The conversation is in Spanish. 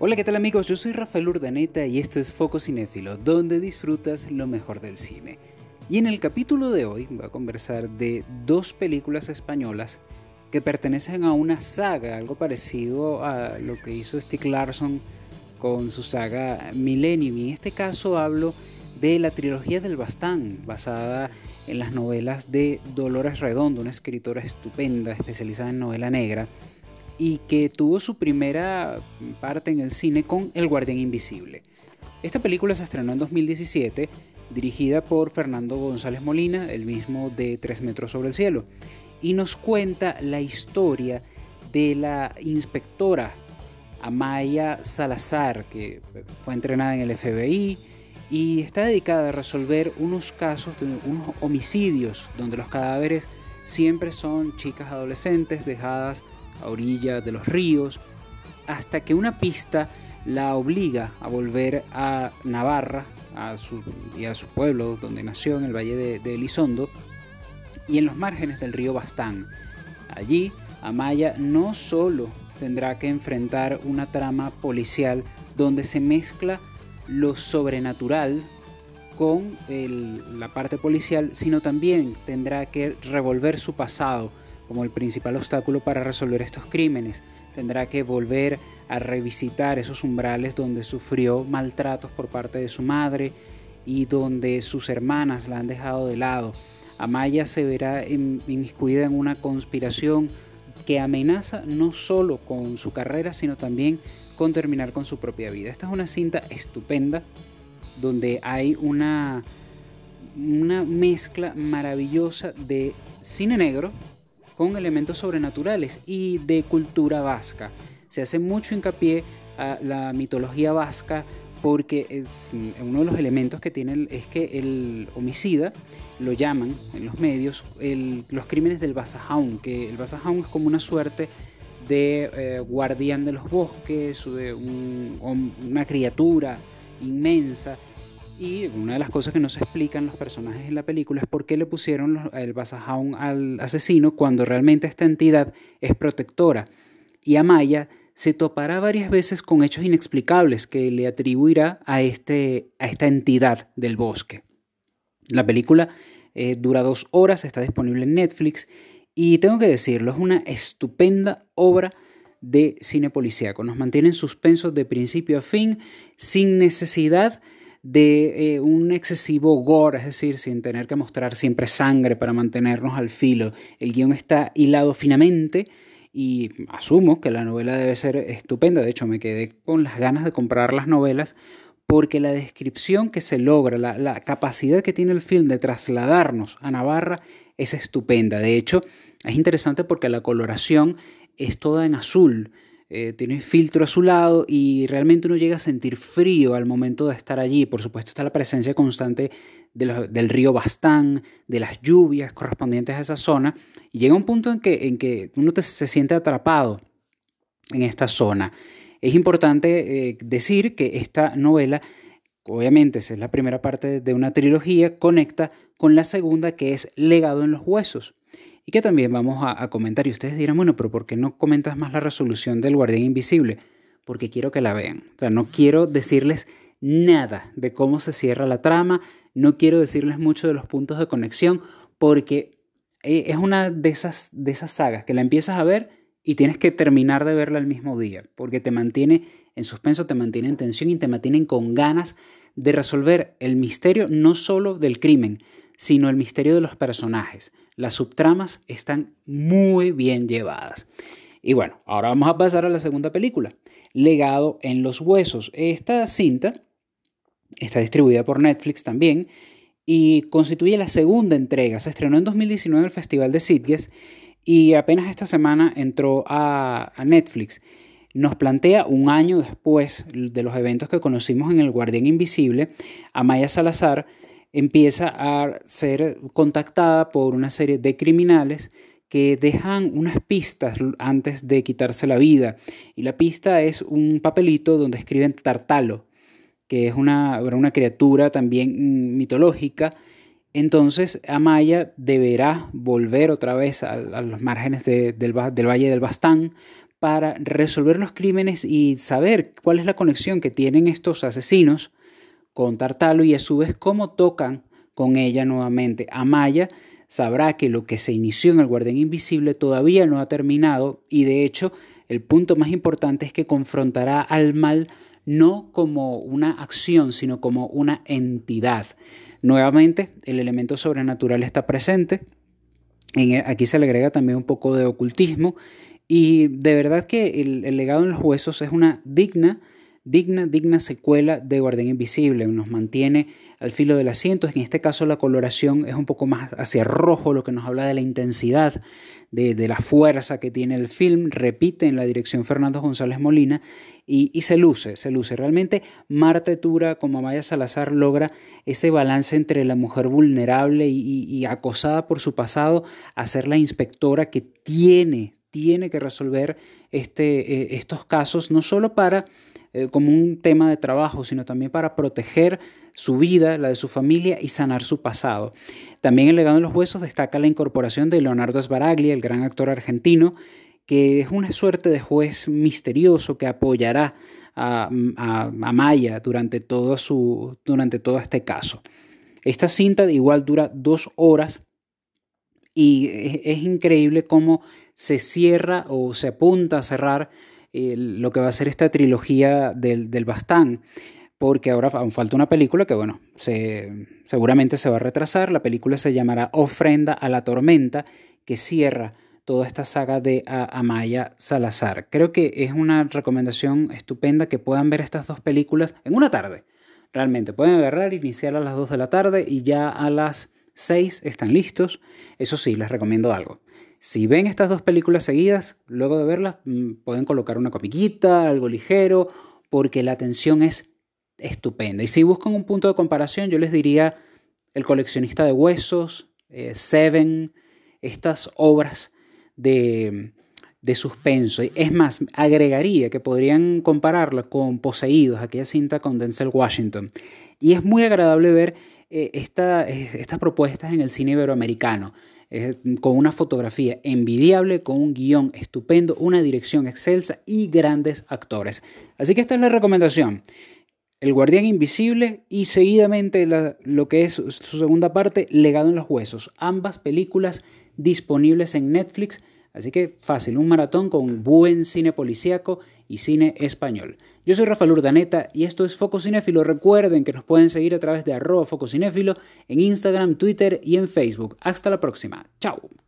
Hola, ¿qué tal amigos? Yo soy Rafael Urdaneta y esto es Foco Cinéfilo, donde disfrutas lo mejor del cine. Y en el capítulo de hoy voy a conversar de dos películas españolas que pertenecen a una saga, algo parecido a lo que hizo Stieg Larsson con su saga Millennium. Y en este caso hablo de la trilogía del Bastán, basada en las novelas de Dolores Redondo, una escritora estupenda especializada en novela negra y que tuvo su primera parte en el cine con El Guardián Invisible. Esta película se estrenó en 2017, dirigida por Fernando González Molina, el mismo de Tres metros sobre el cielo, y nos cuenta la historia de la inspectora Amaya Salazar, que fue entrenada en el FBI y está dedicada a resolver unos casos de unos homicidios donde los cadáveres siempre son chicas adolescentes dejadas a orillas de los ríos, hasta que una pista la obliga a volver a Navarra a su, y a su pueblo donde nació en el valle de, Elizondo y en los márgenes del río Bastán. Allí, Amaya no solo tendrá que enfrentar una trama policial donde se mezcla lo sobrenatural con la parte policial, sino también tendrá que revolver su pasado como el principal obstáculo para resolver estos crímenes. Tendrá que volver a revisitar esos umbrales donde sufrió maltratos por parte de su madre y donde sus hermanas la han dejado de lado. Amaya se verá inmiscuida en una conspiración que amenaza no solo con su carrera, sino también con terminar con su propia vida. Esta es una cinta estupenda donde hay una, una mezcla maravillosa de cine negro, con elementos sobrenaturales y de cultura vasca. Se hace mucho hincapié a la mitología vasca porque es, mm, uno de los elementos que tiene es que el homicida lo llaman en los medios los crímenes del Basajaun, que el Basajaun es como una suerte de eh, guardián de los bosques de una criatura inmensa y una de las cosas que no se explican los personajes en la película es por qué le pusieron el Basajaun al asesino cuando realmente esta entidad es protectora. Y Amaya se topará varias veces con hechos inexplicables que le atribuirá a, este, a esta entidad del bosque. La película eh, dura dos horas, está disponible en Netflix y tengo que decirlo, es una estupenda obra de cine policíaco. Nos mantiene en suspenso de principio a fin sin necesidad de eh, un excesivo gore, es decir, sin tener que mostrar siempre sangre para mantenernos al filo. El guion está hilado finamente y asumo que la novela debe ser estupenda. De hecho, me quedé con las ganas de comprar las novelas porque la descripción que se logra, la, la capacidad que tiene el film de trasladarnos a Navarra es estupenda. De hecho, es interesante porque la coloración es toda en azul. Eh, tiene filtro a su lado y realmente uno llega a sentir frío al momento de estar allí. Por supuesto está la presencia constante del río Bastán, de las lluvias correspondientes a esa zona, y llega un punto en que, en que uno se siente atrapado en esta zona. Es importante eh, decir que esta novela, obviamente es la primera parte de una trilogía, conecta con la segunda que es Legado en los Huesos y que también vamos a, comentar. Y ustedes dirán, bueno, pero ¿por qué no comentas más la resolución del Guardián Invisible? Porque quiero que la vean. O sea, no quiero decirles nada de cómo se cierra la trama, no quiero decirles mucho de los puntos de conexión, porque eh, es una de esas, de esas sagas que la empiezas a ver y tienes que terminar de verla el mismo día, porque te mantiene en suspenso, te mantiene en tensión y te mantienen con ganas de resolver el misterio no solo del crimen, sino el misterio de los personajes. Las subtramas están muy bien llevadas. Y bueno, ahora vamos a pasar a la segunda película, Legado en los Huesos. Esta cinta está distribuida por Netflix también y constituye la segunda entrega. Se estrenó en 2019 en el Festival de Sitges y apenas esta semana entró a, a Netflix. Nos plantea un año después de los eventos que conocimos en El Guardián Invisible a Maya Salazar empieza a ser contactada por una serie de criminales que dejan unas pistas antes de quitarse la vida. Y la pista es un papelito donde escriben Tartalo, que es una, una criatura también mitológica. Entonces Amaya deberá volver otra vez a, los márgenes del, del Valle del Bastán para resolver los crímenes y saber cuál es la conexión que tienen estos asesinos con Tartalo y a su vez cómo tocan con ella nuevamente. Amaya sabrá que lo que se inició en el Guardián Invisible todavía no ha terminado y de hecho el punto más importante es que confrontará al mal no como una acción, sino como una entidad. Nuevamente, el elemento sobrenatural está presente. aquí se le agrega también un poco de ocultismo y de verdad que el, legado en los huesos es una digna, digna, digna secuela de Guardián Invisible. Nos mantiene al filo del asiento. En este caso la coloración es un poco más hacia rojo, lo que nos habla de la intensidad, de, la fuerza que tiene el film. Repite en la dirección Fernando González Molina y, se luce, se luce. Realmente Marta Tura como Amaya Salazar logra ese balance entre la mujer vulnerable y, y acosada por su pasado a ser la inspectora que tiene tiene que resolver este, eh, estos casos, no solo para eh, como un tema de trabajo, sino también para proteger su vida, la de su familia y sanar su pasado. También en Legado en los Huesos destaca la incorporación de Leonardo Sbaraglia, el gran actor argentino, que es una suerte de juez misterioso que apoyará a, Maya durante todo, su, durante todo este caso. Esta cinta igual dura dos horas y es, increíble cómo se cierra o se apunta a cerrar lo que va a ser esta trilogía del, del Bastán. Porque ahora aún falta una película que, bueno, se, seguramente se va a retrasar. La película se llamará Ofrenda a la Tormenta, que cierra toda esta saga de Amaya Salazar. Creo que es una recomendación estupenda que puedan ver estas dos películas en una tarde. Realmente, pueden agarrar, iniciar a las 2 de la tarde y ya a las Seis están listos. Eso sí, les recomiendo algo. Si ven estas dos películas seguidas, luego de verlas mm, pueden colocar una comiquita, algo ligero, porque la atención es estupenda. Y si buscan un punto de comparación, yo les diría El coleccionista de huesos, eh, Seven, estas obras de, de suspenso. Es más, agregaría que podrían compararla con Poseídos, aquella cinta con Denzel Washington. Y es muy agradable ver eh, estas propuestas en el cine iberoamericano, con una fotografía envidiable, con un guion estupendo, una dirección excelsa y grandes actores. Así que esta es la recomendación. El Guardián Invisible y seguidamente lo que es su segunda parte, Legado en los Huesos. Ambas películas disponibles en Netflix Así que fácil, un maratón con buen cine policíaco y cine español. Yo soy Rafael Urdaneta y esto es Foco Cinéfilo. Recuerden que nos pueden seguir a través de arroba Foco Cinéfilo en Instagram, Twitter y en Facebook. Hasta la próxima. Chao.